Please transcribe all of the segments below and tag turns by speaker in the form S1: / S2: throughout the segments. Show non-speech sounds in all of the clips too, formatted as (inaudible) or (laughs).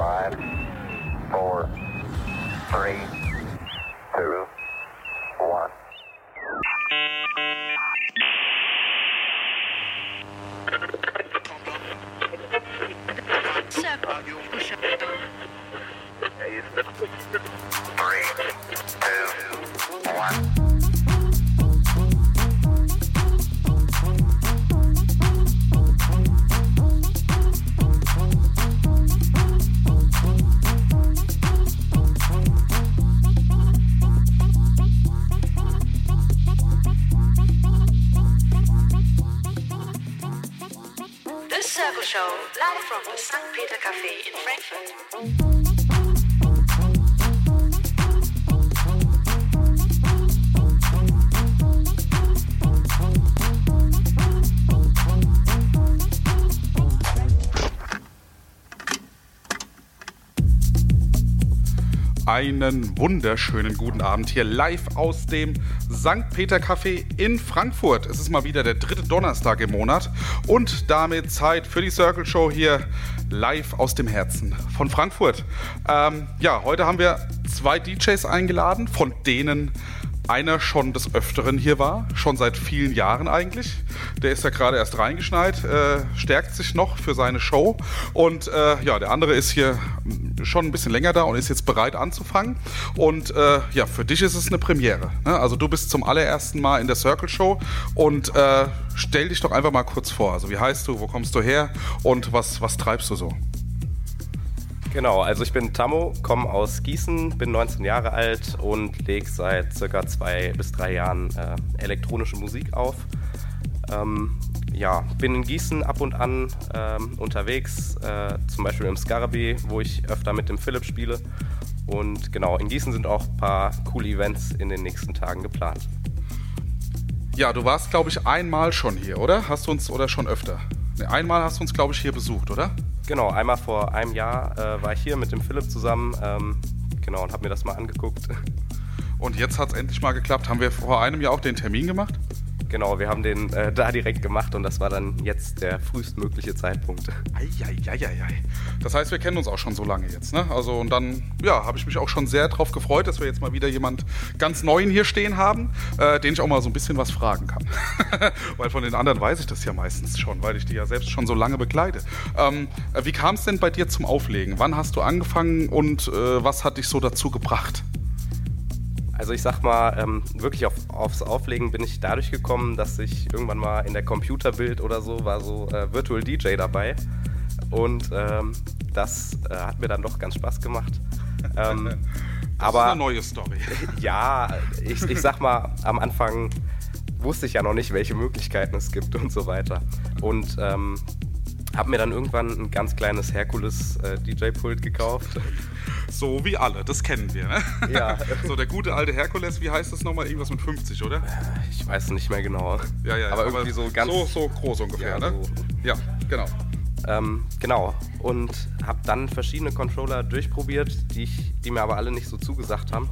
S1: Five, four, three,
S2: Einen wunderschönen guten Abend hier live aus dem St. Peter Café in Frankfurt. Es ist mal wieder der dritte Donnerstag im Monat und damit Zeit für die Circle Show hier live aus dem Herzen von Frankfurt. Ähm, ja, heute haben wir zwei DJs eingeladen, von denen einer schon des Öfteren hier war, schon seit vielen Jahren eigentlich. Der ist ja gerade erst reingeschneit, äh, stärkt sich noch für seine Show. Und äh, ja, der andere ist hier schon ein bisschen länger da und ist jetzt bereit anzufangen. Und äh, ja, für dich ist es eine Premiere. Ne? Also du bist zum allerersten Mal in der Circle Show und äh, stell dich doch einfach mal kurz vor. Also wie heißt du, wo kommst du her und was, was treibst du so?
S3: Genau, also ich bin Tammo, komme aus Gießen, bin 19 Jahre alt und lege seit circa zwei bis drei Jahren äh, elektronische Musik auf. Ähm, ja, bin in Gießen ab und an ähm, unterwegs, äh, zum Beispiel im Scarabee, wo ich öfter mit dem Philipp spiele. Und genau, in Gießen sind auch ein paar coole Events in den nächsten Tagen geplant.
S2: Ja, du warst, glaube ich, einmal schon hier, oder? Hast du uns, oder schon öfter? Nee, einmal hast du uns, glaube ich, hier besucht, oder?
S3: Genau, einmal vor einem Jahr äh, war ich hier mit dem Philipp zusammen, ähm, genau, und habe mir das mal angeguckt.
S2: Und jetzt hat es endlich mal geklappt. Haben wir vor einem Jahr auch den Termin gemacht?
S3: Genau, wir haben den äh, da direkt gemacht und das war dann jetzt der frühestmögliche Zeitpunkt.
S2: Eieieiei. Das heißt, wir kennen uns auch schon so lange jetzt, ne? Also und dann, ja, habe ich mich auch schon sehr drauf gefreut, dass wir jetzt mal wieder jemand ganz Neuen hier stehen haben, äh, den ich auch mal so ein bisschen was fragen kann. (laughs) weil von den anderen weiß ich das ja meistens schon, weil ich die ja selbst schon so lange begleite. Ähm, äh, wie kam es denn bei dir zum Auflegen? Wann hast du angefangen und äh, was hat dich so dazu gebracht?
S3: Also ich sag mal, ähm, wirklich auf, aufs Auflegen bin ich dadurch gekommen, dass ich irgendwann mal in der Computerbild oder so war so äh, Virtual DJ dabei. Und ähm, das äh, hat mir dann doch ganz Spaß gemacht. Ähm, (laughs)
S2: Das
S3: aber
S2: ist eine neue Story. (laughs)
S3: ja, ich, ich sag mal, am Anfang wusste ich ja noch nicht, welche Möglichkeiten es gibt und so weiter. Und ähm, habe mir dann irgendwann ein ganz kleines Herkules-DJ-Pult gekauft.
S2: So wie alle, das kennen wir, ne?
S3: Ja. (laughs)
S2: So der gute alte Herkules, wie heißt das nochmal? Irgendwas mit 50, oder?
S3: Ich weiß nicht mehr genau.
S2: Ja, ja,
S3: aber irgendwie so ganz.
S2: So, so groß ungefähr,
S3: Ja,
S2: ne?
S3: so.
S2: Ja, genau.
S3: Ähm, genau. Und habe dann verschiedene Controller durchprobiert, die, ich, die mir aber alle nicht so zugesagt haben.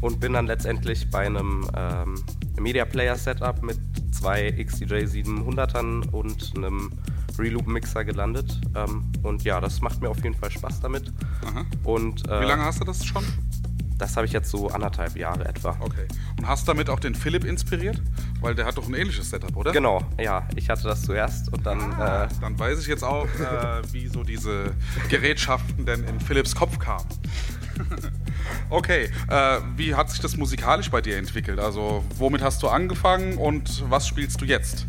S3: Und bin dann letztendlich bei einem ähm, Media Player Setup mit zwei XDJ 700ern und einem Reloop Mixer gelandet. Ähm, und ja, das macht mir auf jeden Fall Spaß damit.
S2: Aha.
S3: Und äh,
S2: Wie lange hast du das schon?
S3: das habe ich jetzt so anderthalb Jahre etwa.
S2: Okay. Und hast damit auch den Philipp inspiriert? Weil der hat doch ein ähnliches Setup, oder?
S3: Genau, ja, ich hatte das zuerst und dann
S2: Ah,
S3: äh,
S2: dann weiß ich jetzt auch, äh, wie so diese Gerätschaften denn in Philipps Kopf kamen. (laughs) okay, äh, wie hat sich das musikalisch bei dir entwickelt? Also, womit hast du angefangen und was spielst du jetzt?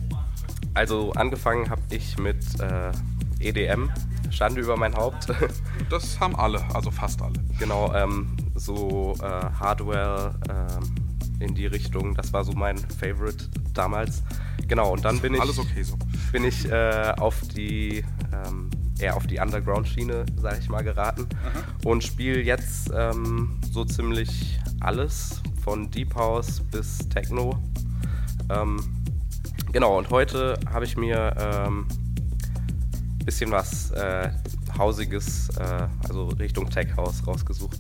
S3: Also angefangen habe ich mit äh, EDM, Schande über mein Haupt. (laughs)
S2: Das haben alle, also fast alle.
S3: genau, ähm, so äh, Hardware ähm, in die Richtung. Das war so mein Favorite damals. Genau, und dann bin ich,
S2: Alles okay so.
S3: bin ich äh, auf die ähm, eher auf die Underground-Schiene, sag ich mal, geraten und spiele jetzt ähm, so ziemlich alles von Deep House bis Techno. Ähm, genau, und heute habe ich mir ähm, bisschen was äh, Hausiges, äh, also Richtung Tech House rausgesucht.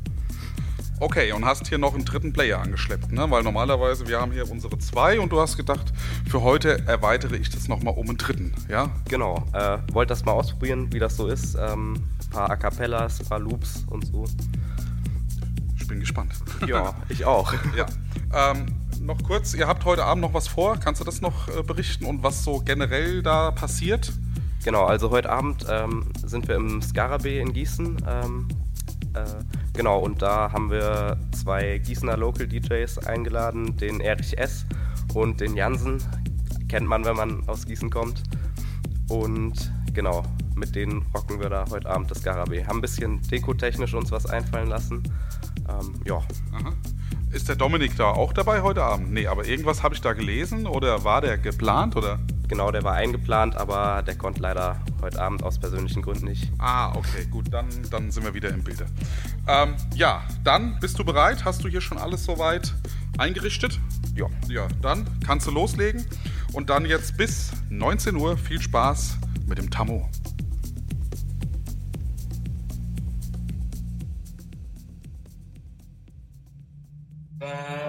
S2: Okay, und hast hier noch einen dritten Player angeschleppt, ne? Weil normalerweise, wir haben hier unsere zwei und du hast gedacht, für heute erweitere ich das nochmal um einen dritten, ja?
S3: Genau, äh, wollte das mal ausprobieren, wie das so ist. Ähm, paar A Cappellas, paar Loops und so.
S2: Ich bin gespannt.
S3: Ja, (laughs) ich auch.
S2: ja. Ähm, noch kurz, ihr habt heute Abend noch was vor. Kannst du das noch äh, berichten und was so generell da passiert?
S3: Genau, also heute Abend ähm, sind wir im Scarabee in Gießen. Ähm, äh, genau, und da haben wir zwei Gießener Local DJs eingeladen, den Erich S. und den Jansen. Kennt man, wenn man aus Gießen kommt. Und genau, mit denen rocken wir da heute Abend das Scarabee. Haben ein bisschen dekotechnisch uns was einfallen lassen. Ähm, ja.
S2: Aha. Ist der Dominik da auch dabei heute Abend? Nee, aber irgendwas habe ich da gelesen oder war der geplant oder?
S3: Genau, der war eingeplant, aber der konnte leider heute Abend aus persönlichen Gründen nicht.
S2: Ah, okay, gut, dann, dann sind wir wieder im Bilde. Ähm, ja, dann bist du bereit? Hast du hier schon alles soweit eingerichtet?
S3: Ja.
S2: Ja, dann kannst du loslegen. Und dann jetzt bis 19 Uhr viel Spaß mit dem Tammo.
S4: Uh,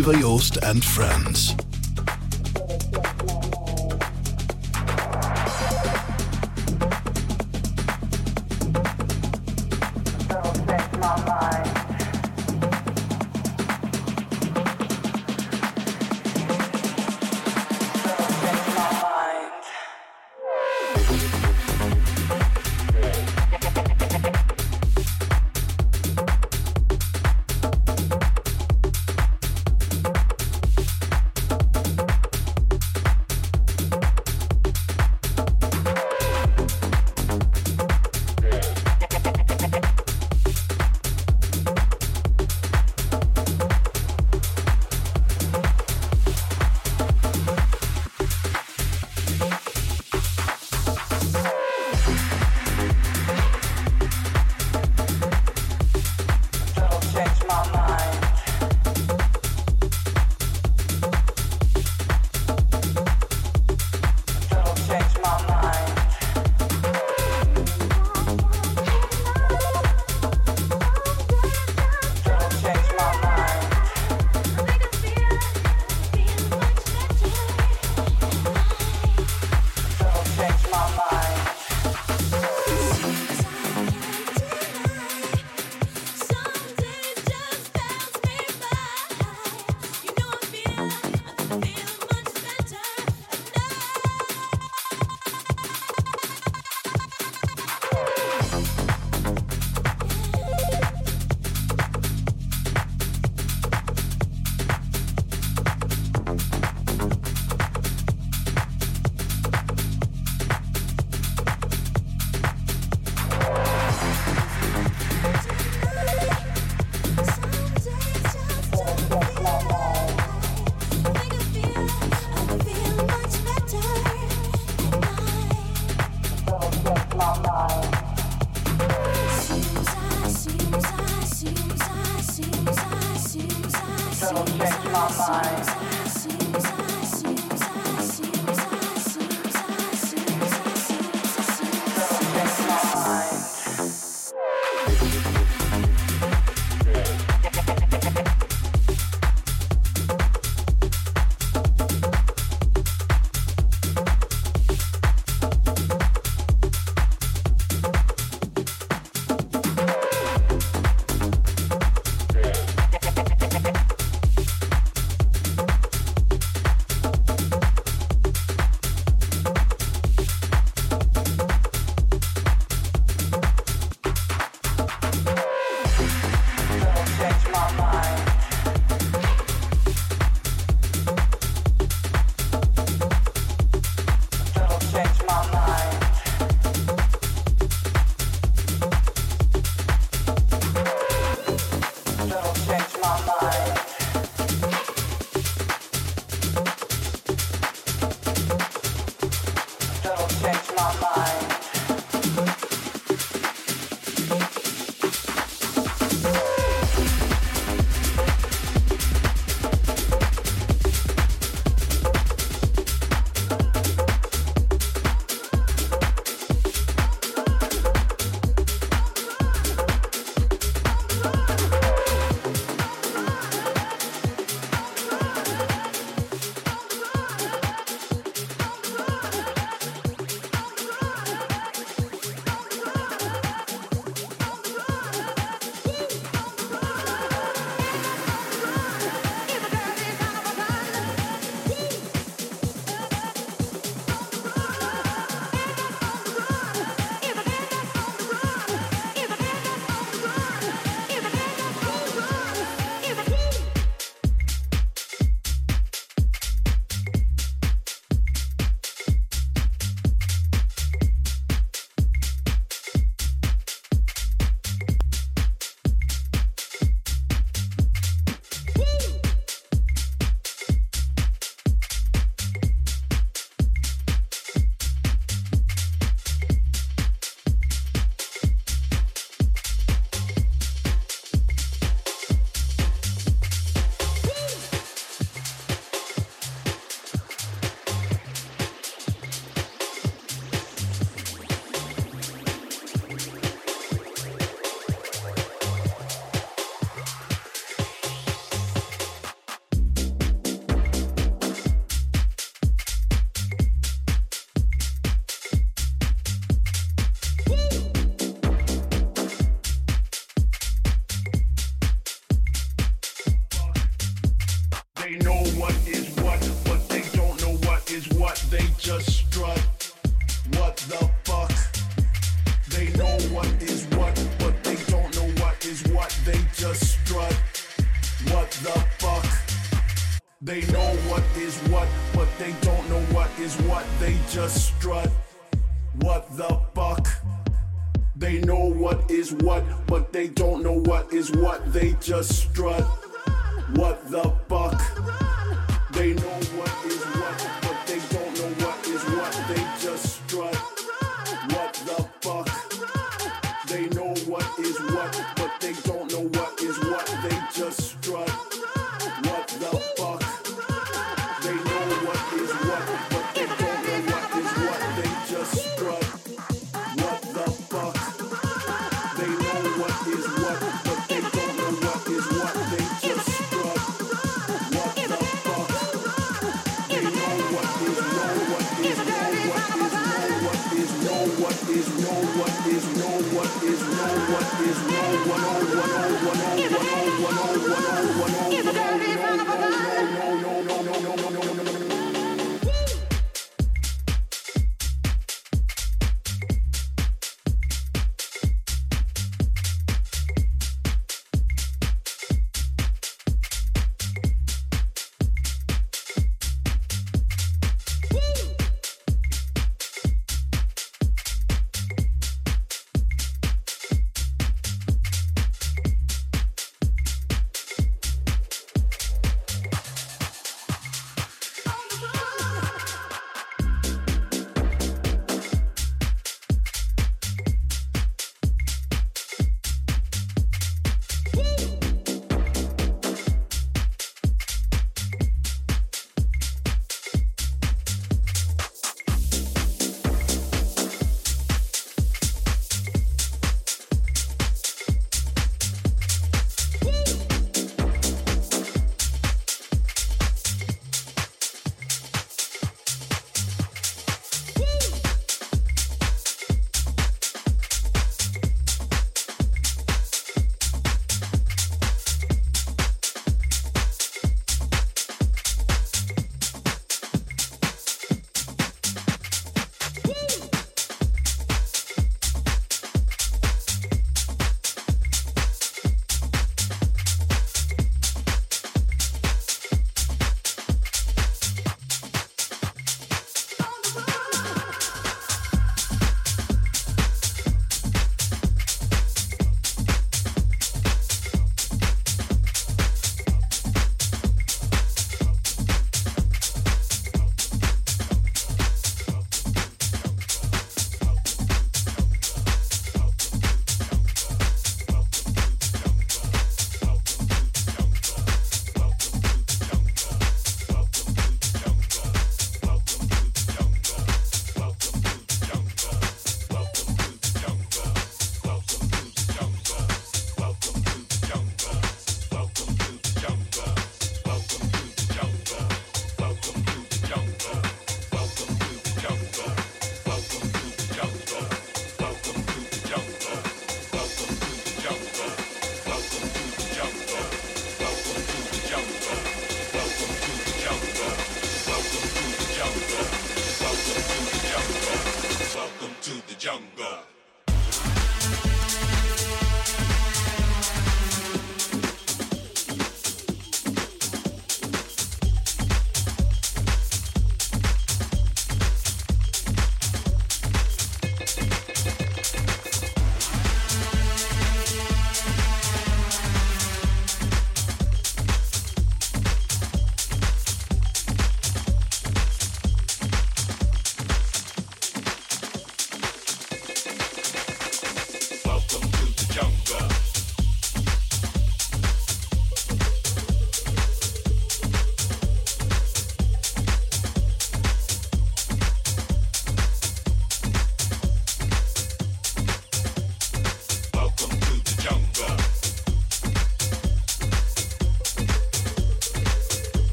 S4: Oliver Joost and friends.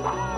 S5: Oh!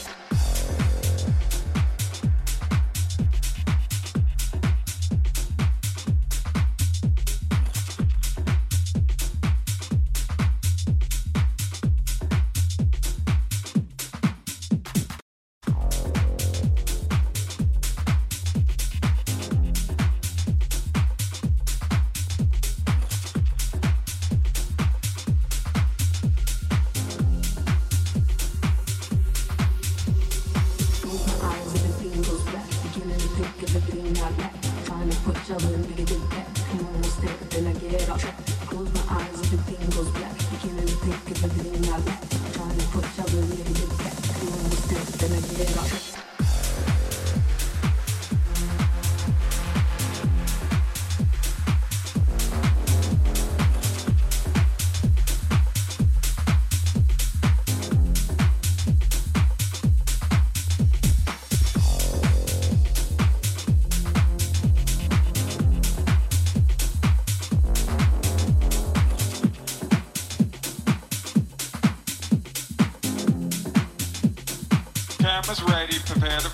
S5: prepare the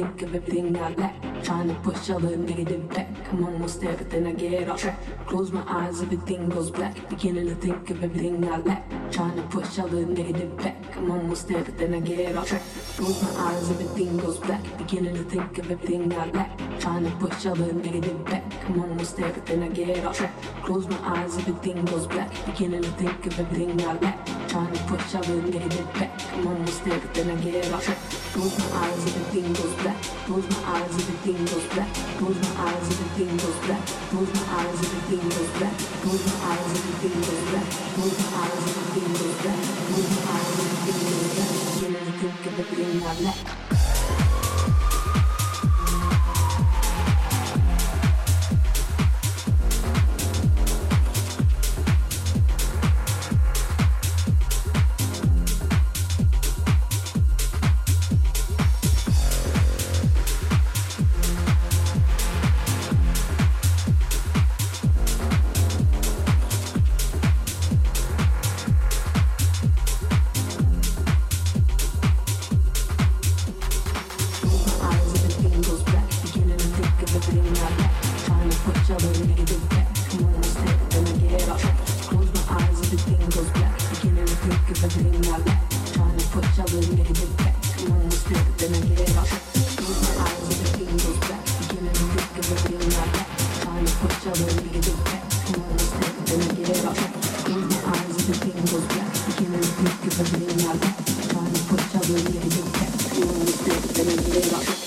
S5: think of everything I lack. Trying to push all the negative back. I'm almost then I get off track. Close my eyes, everything goes black. Beginning to think of everything I lack. Trying to push all the negative back. I'm almost then I get off track. Close my eyes, everything goes black. Beginning to think of everything I lack. Trying to push all the negative back. I'm almost then I get off track. Close my eyes, everything goes black. Beginning to think of everything I lack. Trying to push all the negative back. I'm almost then I get off track. Close my eyes, everything goes black. Close my eyes, everything goes black. Close my eyes, everything goes black. Close my eyes, everything goes black. Close my eyes, everything goes black. Close my eyes, everything goes black.
S6: Close my eyes, everything goes black. Beginning to think of everything I lack. の夢
S7: は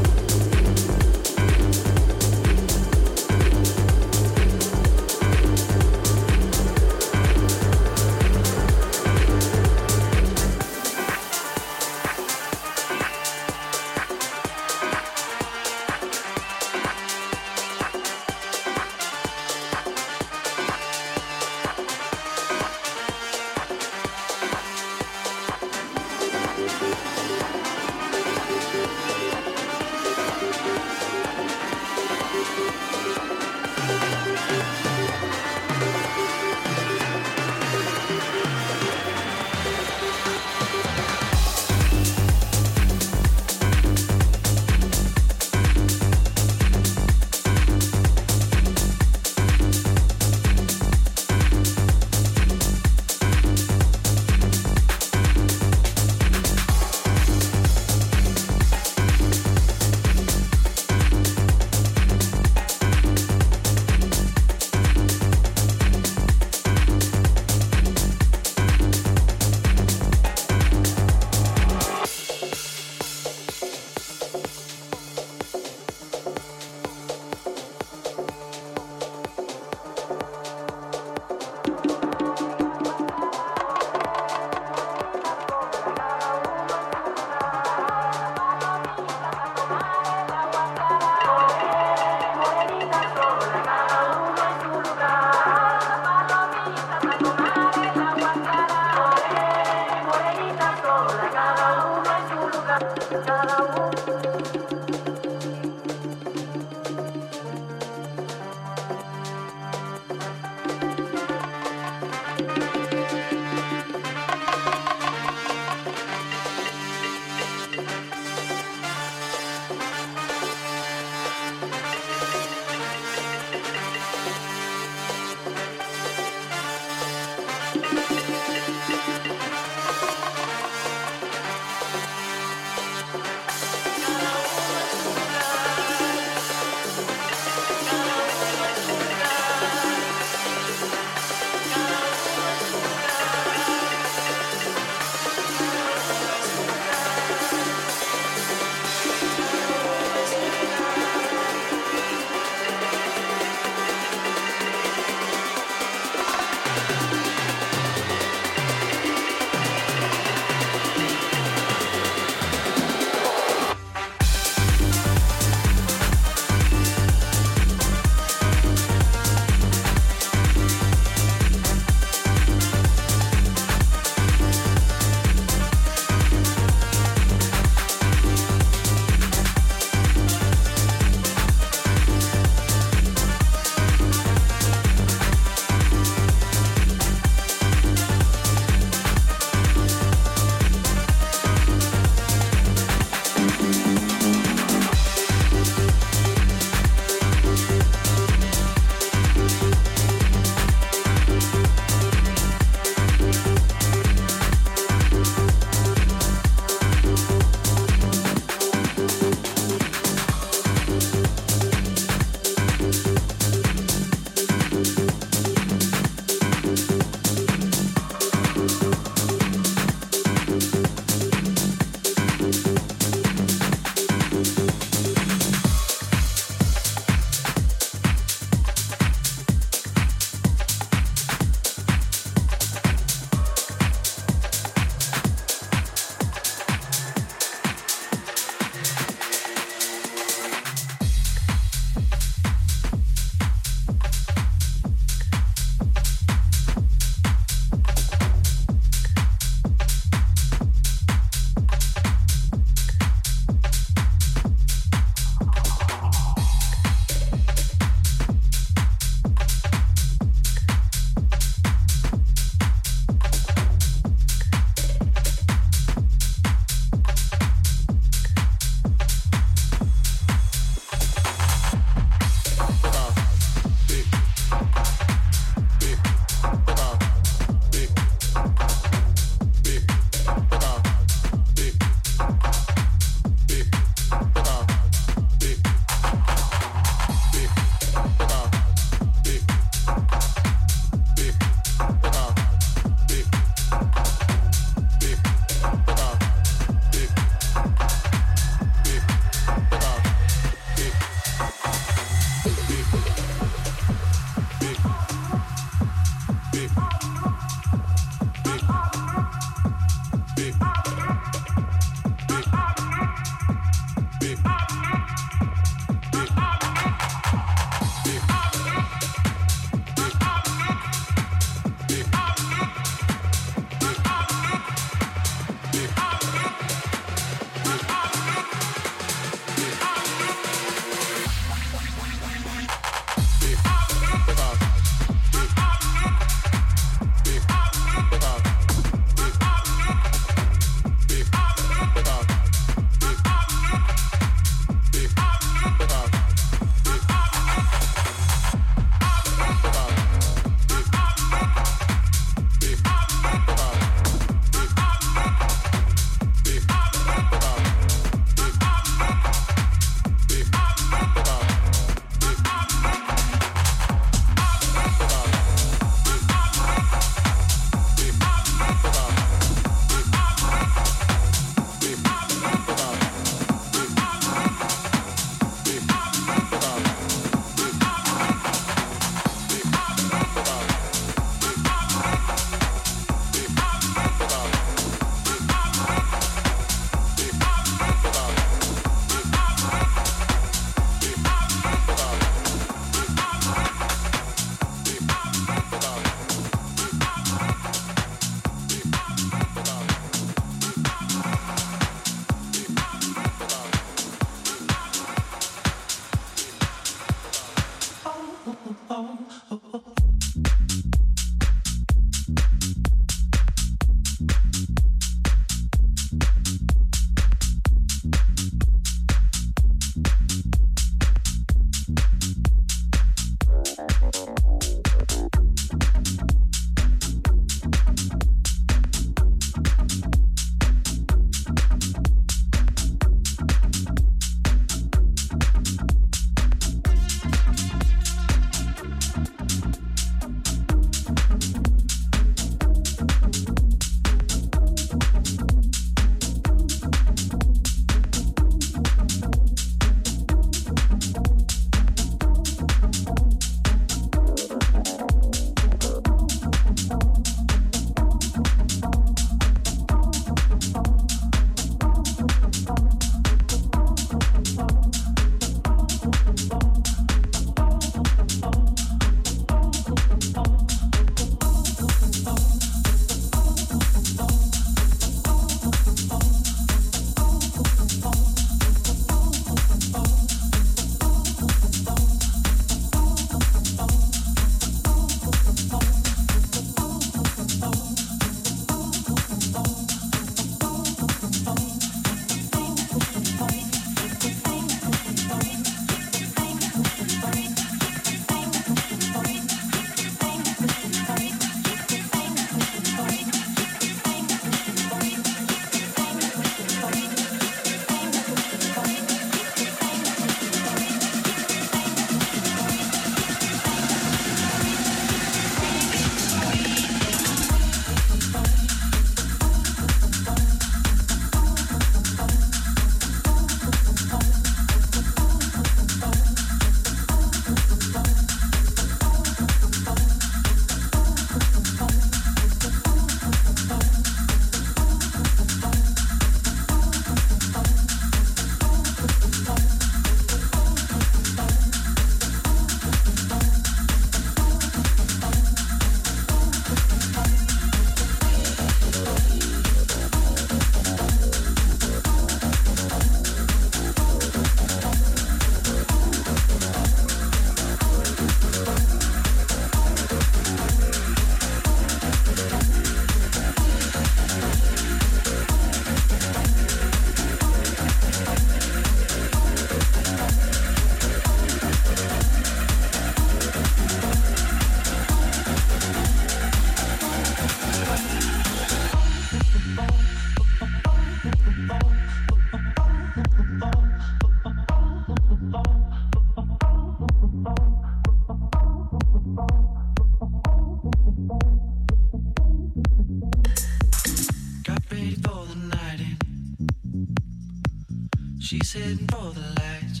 S7: heading for the lights.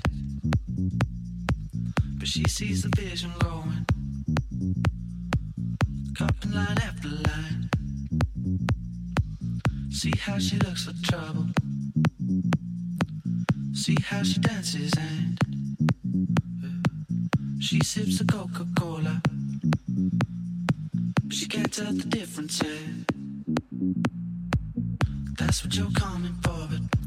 S7: But she sees the vision going. Copping line after line. See how she looks for trouble. See how she dances and she sips a Coca Cola. She can't tell the difference. That's what you're coming for, but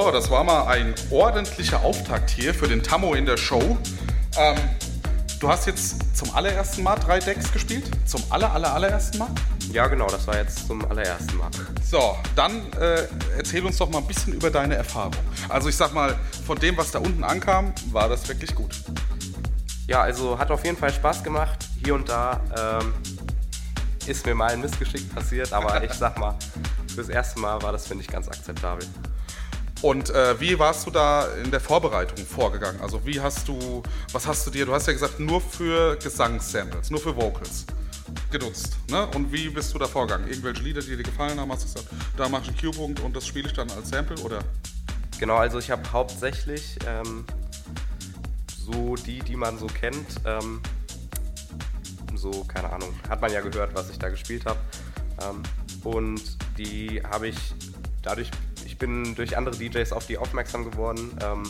S2: So, das war mal ein ordentlicher Auftakt hier für den Tammo in der Show. Ähm, du hast jetzt zum allerersten Mal drei Decks gespielt? Zum aller, aller, allerersten Mal?
S3: Ja, genau, das war jetzt zum allerersten Mal.
S2: So, dann äh, erzähl uns doch mal ein bisschen über deine Erfahrung. Also ich sag mal, von dem, was da unten ankam, war das wirklich gut.
S3: Ja, also hat auf jeden Fall Spaß gemacht. Hier und da ähm, ist mir mal ein Missgeschick passiert, aber (laughs) ich sag mal, fürs erste Mal war das, finde ich, ganz akzeptabel.
S2: Und äh, wie warst du da in der Vorbereitung vorgegangen? Also wie hast du, was hast du dir, du hast ja gesagt, nur für Gesangssamples, nur für Vocals genutzt. Ne? Und wie bist du da vorgegangen? Irgendwelche Lieder, die dir gefallen haben, hast du gesagt, da mache ich einen Q-Punkt und das spiele ich dann als Sample oder?
S3: Genau, also ich habe hauptsächlich ähm, so die, die man so kennt, ähm, so, keine Ahnung, hat man ja gehört, was ich da gespielt habe. Ähm, und die habe ich dadurch, ich bin durch andere DJs auf die aufmerksam geworden ähm,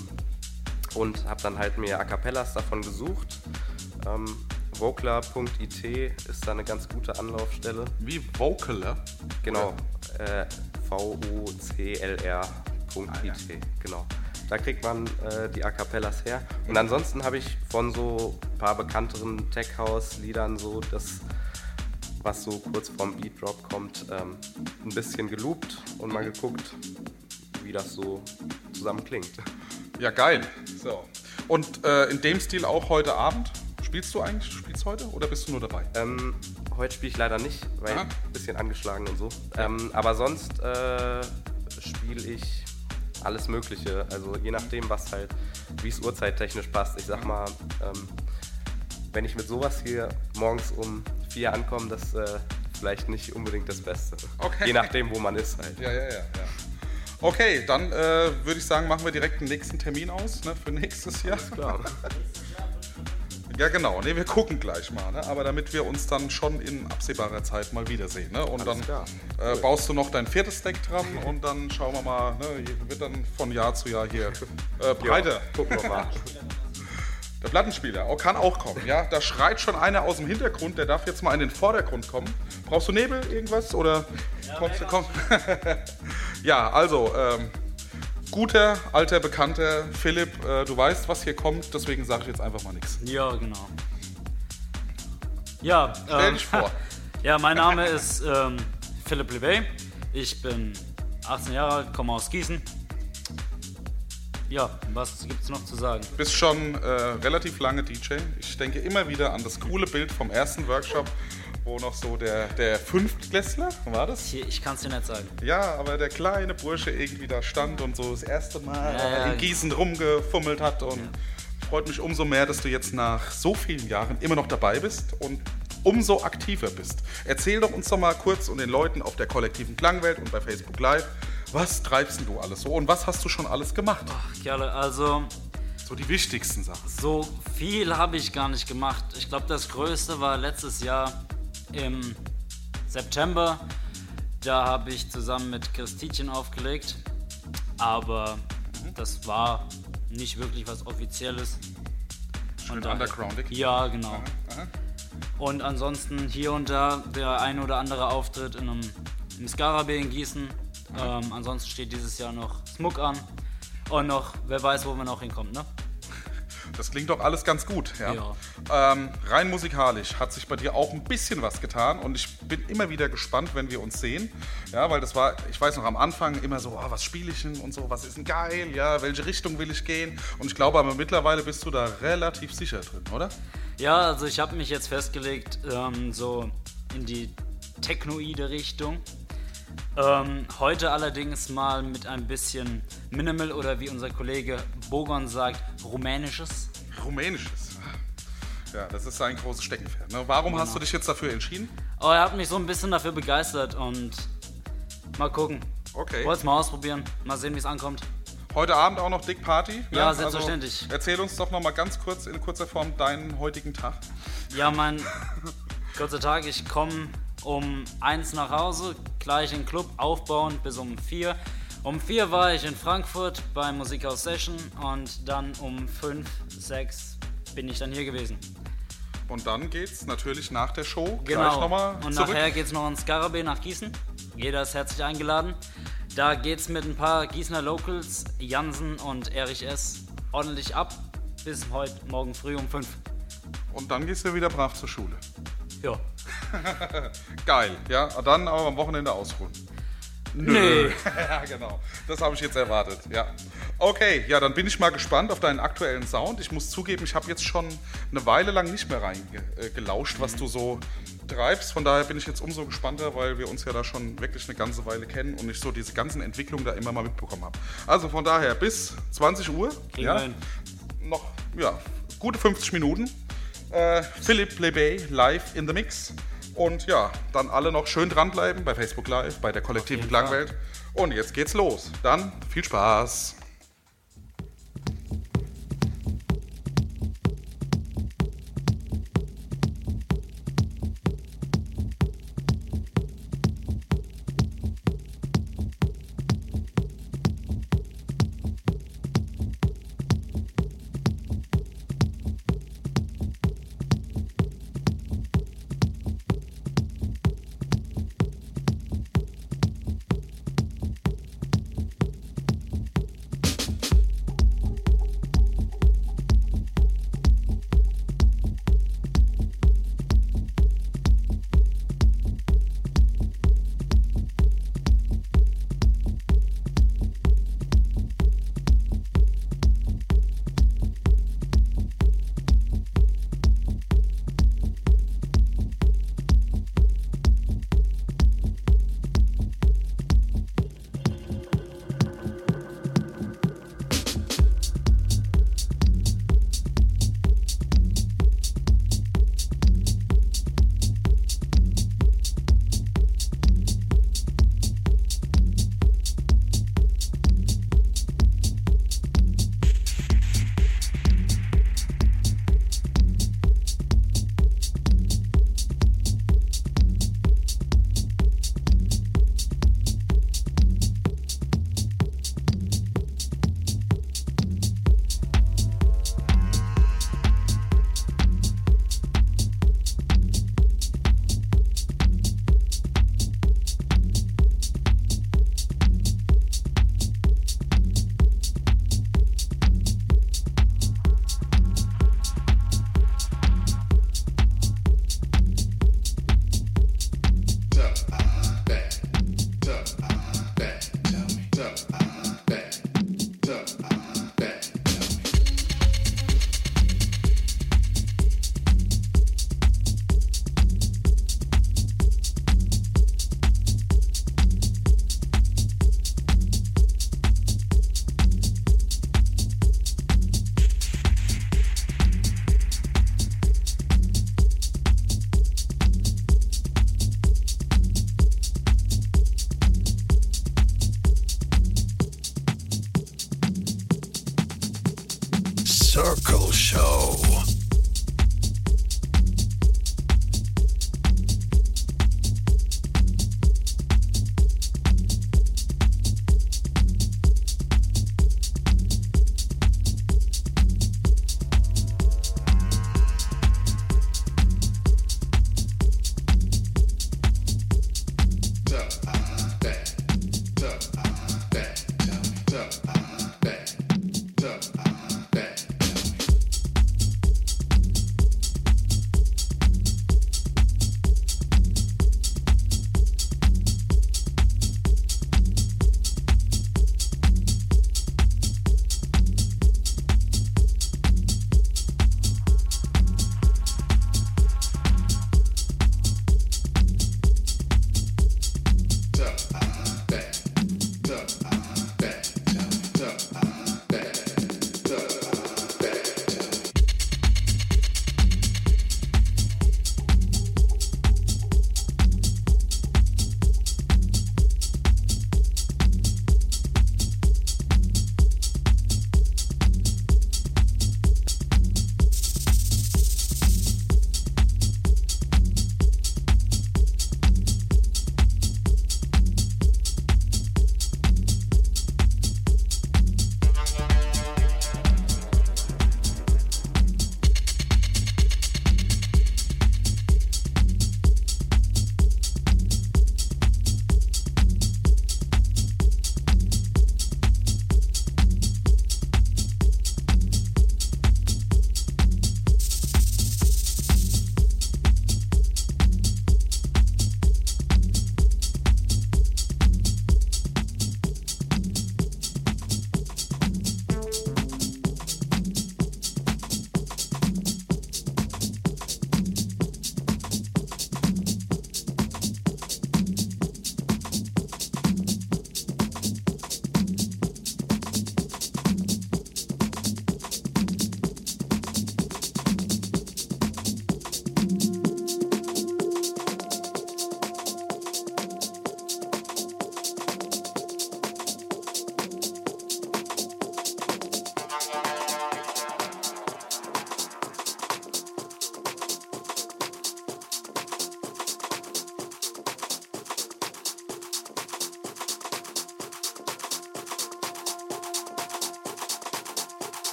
S3: und habe dann halt mir A Cappellas davon gesucht. Ähm, Vocler.it ist da eine ganz gute Anlaufstelle.
S2: Wie Vocaler?
S3: Genau, äh, V-O-C-L-R.it, genau. Da kriegt man äh, die A Cappellas her. Und ansonsten habe ich von so ein paar bekannteren Tech House-Liedern so das, was so kurz vorm Beat Drop kommt, ähm, ein bisschen geloopt und mal geguckt, wie das so zusammen klingt.
S2: Ja, geil. So. Und äh, in dem Stil auch heute Abend? Spielst du eigentlich? Spielst du heute oder bist du nur dabei?
S3: Ähm, heute spiele ich leider nicht, weil
S2: Aha.
S3: ein bisschen angeschlagen und so. Ähm, aber sonst äh, spiele ich alles Mögliche. Also je nachdem, was halt, wie es uhrzeittechnisch passt. Ich sag mal, ähm, wenn ich mit sowas hier morgens um vier ankomme, das äh, vielleicht nicht unbedingt das Beste.
S2: Okay.
S3: Je nachdem, wo man ist halt.
S2: Ja, ja, ja. ja. Okay, dann äh, würde ich sagen, machen wir direkt den nächsten Termin aus ne, für nächstes Jahr.
S3: Klar. (laughs)
S2: Ja, genau. Nee, wir gucken gleich mal. Ne? Aber damit wir uns dann schon in absehbarer Zeit mal wiedersehen. Ne? Und dann
S3: klar.
S2: äh, baust du noch dein viertes Deck dran und dann schauen wir mal. Ne? Hier Wird dann von Jahr zu Jahr hier äh, breiter.
S3: Gucken wir mal. (laughs)
S2: Der Plattenspieler auch, kann auch kommen. Ja, da schreit schon einer aus dem Hintergrund. Der darf jetzt mal in den Vordergrund kommen. Brauchst du Nebel irgendwas oder kommst du? Komm. (laughs) ja, also ähm, guter alter Bekannter Philipp. Äh, du weißt, was hier kommt. Deswegen sage ich jetzt einfach mal nichts.
S8: Ja, genau. Ja,
S2: Stell
S8: ähm,
S2: dich vor. (laughs)
S8: ja, mein Name ist ähm, Philipp Lebey. Ich bin 18 Jahre alt, komme aus Gießen. Ja, was gibt's noch zu sagen?
S2: bist schon äh, relativ lange DJ. Ich denke immer wieder an das coole Bild vom ersten Workshop, wo noch so der, der Fünftklässler, war das?
S8: Hier, ich kann es dir nicht sagen.
S2: Ja, aber der kleine Bursche irgendwie da stand und so das erste Mal
S8: Ja, ja.
S2: in Gießen rumgefummelt hat und freut mich umso mehr, dass du jetzt nach so vielen Jahren immer noch dabei bist und umso aktiver bist. Erzähl doch uns doch mal kurz und den Leuten auf der kollektiven Klangwelt und bei Facebook Live, was treibst denn du alles so und was hast du schon alles gemacht?
S8: Kerle, also
S2: So die wichtigsten Sachen.
S8: so viel habe ich gar nicht gemacht. Ich glaube, das Größte war letztes Jahr im September. Da habe ich zusammen mit Christitchen aufgelegt. Aber das war nicht wirklich was Offizielles.
S2: Schön
S8: daher-
S2: undergroundig.
S8: Ja, genau.
S2: Aha.
S8: Und ansonsten hier und da der ein oder andere Auftritt in einem im Skarabee in Gießen. Ähm, ansonsten steht dieses Jahr noch Smuck an. Und noch, wer weiß, wo wir noch hinkommen, ne?
S2: Das klingt doch alles ganz gut. Ja.
S8: Ja.
S2: Ähm, rein musikalisch hat sich bei dir auch ein bisschen was getan und ich bin immer wieder gespannt, wenn wir uns sehen. Ja, weil das war, ich weiß noch am Anfang immer so, ah, was spiele ich denn und so, was ist denn geil, ja, welche Richtung will ich gehen? Und ich glaube aber mittlerweile bist du da relativ sicher drin, oder?
S8: Ja, also ich habe mich jetzt festgelegt, ähm, so in die technoide Richtung. Ähm, heute allerdings mal mit ein bisschen Minimal oder wie unser Kollege Bogon sagt, rumänisches.
S2: Rumänisches. Ja, das ist sein großes Steckenpferd. Ne? Warum hast du dich jetzt dafür entschieden?
S8: Aber er hat mich so ein bisschen dafür begeistert und mal gucken.
S2: Okay.
S8: Wollt's mal ausprobieren, mal sehen, wie es ankommt.
S2: Heute Abend auch noch Dick Party. ne?
S8: Ja, selbstverständlich.
S2: Also, erzähl uns doch noch mal ganz kurz in kurzer Form deinen heutigen Tag.
S8: Ja, mein kurzer Tag, ich komme um eins nach Hause, gleich in den Club aufbauen bis um vier. Um vier war ich in Frankfurt bei Musikhaus Session und dann um fünf, sechs bin ich dann hier gewesen.
S2: Und dann geht's natürlich nach der Show gleich
S8: Genau.
S2: nochmal
S8: Und
S2: zurück.
S8: nachher geht's noch ins Skarabee nach Gießen. Jeder ist herzlich eingeladen. Da geht's mit ein paar Gießener Locals, Jansen und Erich S. ordentlich ab. Bis heute Morgen früh um fünf.
S2: Und dann gehst du wieder brav zur Schule.
S8: Ja. (laughs)
S2: Geil, ja. Dann aber am Wochenende ausruhen.
S8: Nee. (laughs)
S2: ja, genau. Das habe ich jetzt erwartet, ja. Okay, ja, dann bin ich mal gespannt auf deinen aktuellen Sound. Ich muss zugeben, ich habe jetzt schon eine Weile lang nicht mehr reingelauscht, was du so treibst. Von daher bin ich jetzt umso gespannter, weil wir uns ja da schon wirklich eine ganze Weile kennen und ich so diese ganzen Entwicklungen da immer mal mitbekommen habe. Also von daher bis 20 Uhr.
S8: Kriegen
S2: ja, noch ja, gute 50 Minuten. Äh, Philipp Lebey live in the Mix. Und ja, dann alle noch schön dranbleiben bei Facebook Live, bei der kollektiven. Klangwelt. Und jetzt geht's los. Dann viel Spaß.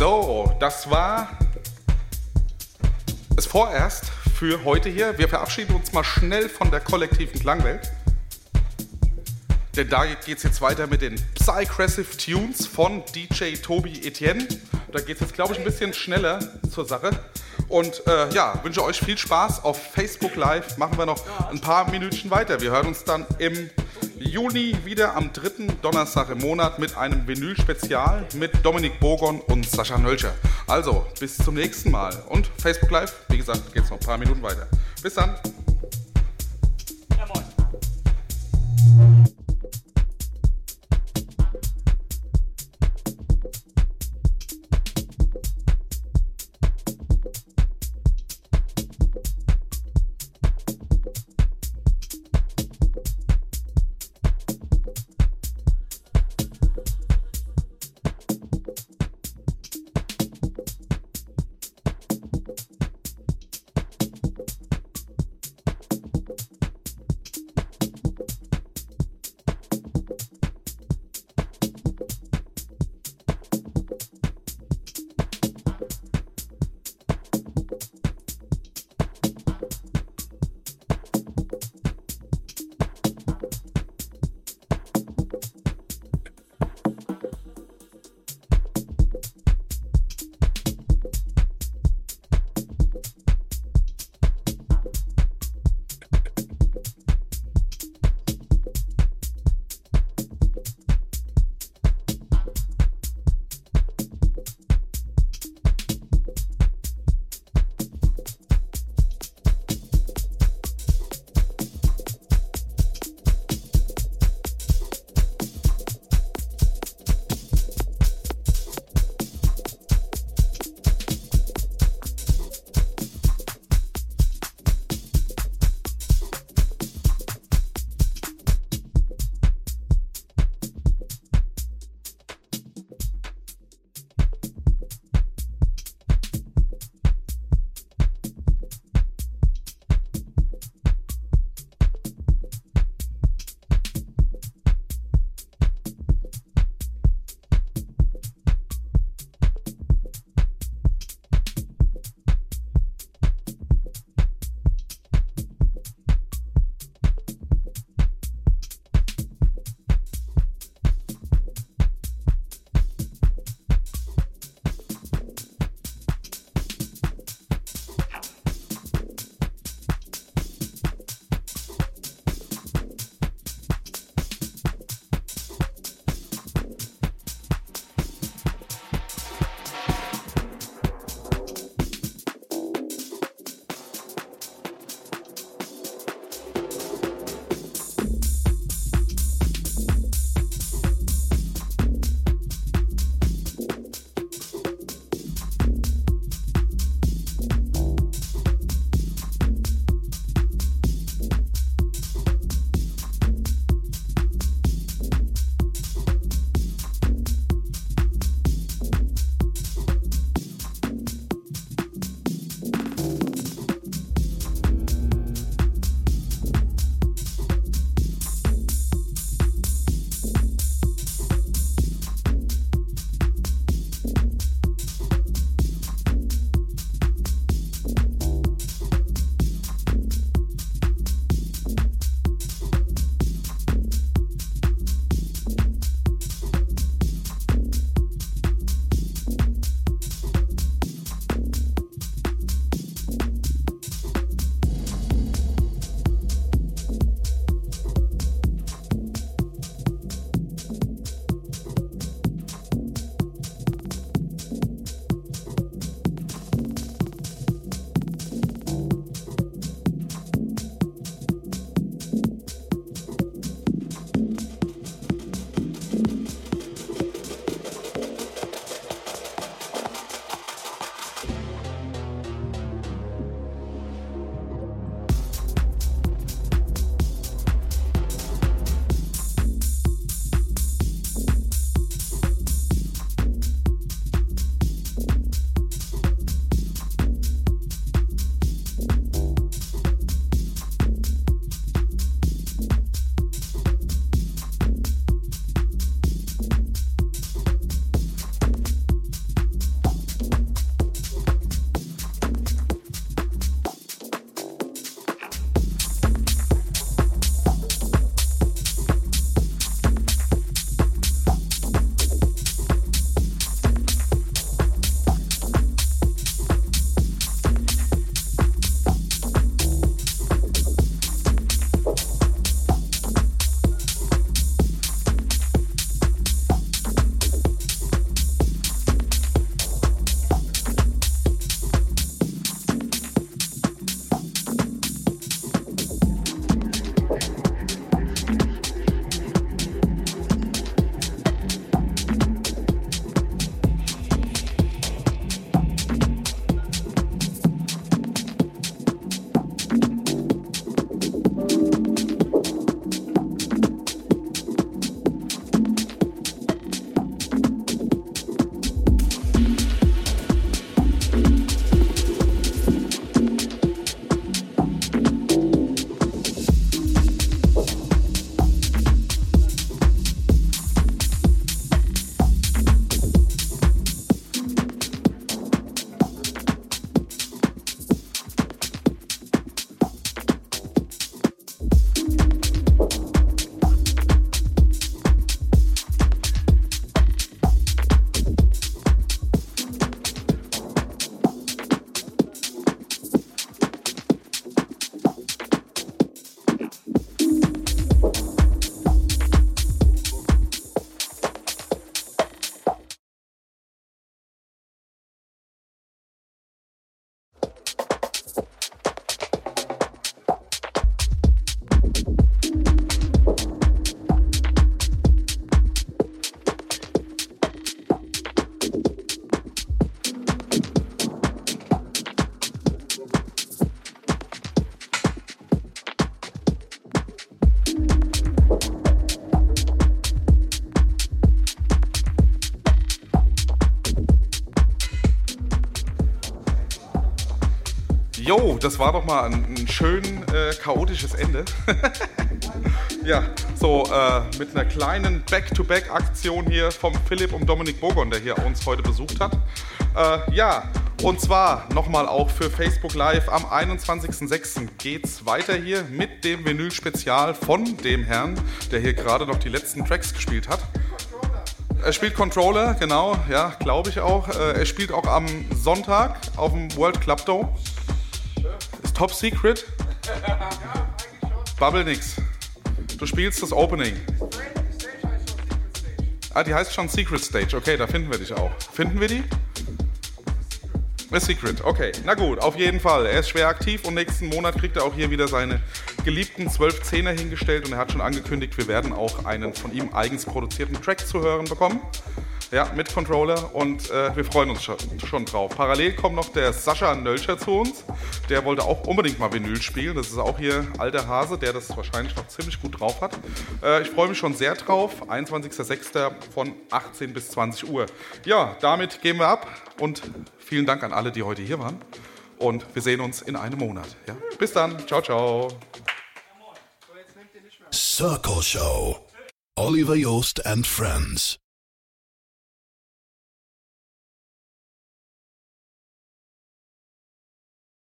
S2: So, das war es vorerst für heute hier. Wir verabschieden uns mal schnell von der kollektiven Klangwelt. Denn da geht es jetzt weiter mit den Psycrassive Tunes von DJ Tobi Etienne. Da geht es jetzt, glaube ich, ein bisschen schneller zur Sache. Und äh, ja, wünsche euch viel Spaß. Auf Facebook Live machen wir noch ein paar Minütchen weiter. Wir hören uns dann im Juni wieder am dritten Donnerstag im Monat mit einem Vinyl-Spezial mit Dominik Bogon und Sascha Nölscher. Also, bis zum nächsten Mal. Und Facebook Live, wie gesagt, geht es noch ein paar Minuten weiter. Bis dann. Das war doch mal ein, ein schön äh, chaotisches Ende. (laughs) ja, so äh, mit einer kleinen Back-to-Back-Aktion hier vom Philipp und Dominik Bogon, der hier uns heute besucht hat. Äh, ja, und zwar nochmal auch für Facebook Live am 21.06. geht's weiter hier mit dem Vinyl-Spezial von dem Herrn, der hier gerade noch die letzten Tracks gespielt hat. Er spielt Controller, genau, ja, glaube ich auch. Äh, er spielt auch am Sonntag auf dem World Club Dome. Top Secret? Bubble nix. Du spielst das Opening. Ah, die heißt schon Secret Stage. Okay, da finden wir dich auch. Finden wir die? A Secret, okay. Na gut, auf jeden Fall. Er ist schwer aktiv und nächsten Monat kriegt er auch hier wieder seine geliebten 12 Zehner hingestellt und er hat schon angekündigt, wir werden auch einen von ihm eigens produzierten Track zu hören bekommen. Ja, mit Controller und äh, wir freuen uns schon, schon drauf. Parallel kommt noch der Sascha Nölscher zu uns. Der wollte auch unbedingt mal Vinyl spielen. Das ist auch hier alter Hase, der das wahrscheinlich noch ziemlich gut drauf hat. Äh, ich freue mich schon sehr drauf. 21.06. von 18 bis 20 Uhr. Ja, damit gehen wir ab und vielen Dank an alle, die heute hier waren. Und wir sehen uns in einem Monat. Ja? Bis dann. Ciao, ciao.
S4: Circle Show. Oliver Yost and Friends.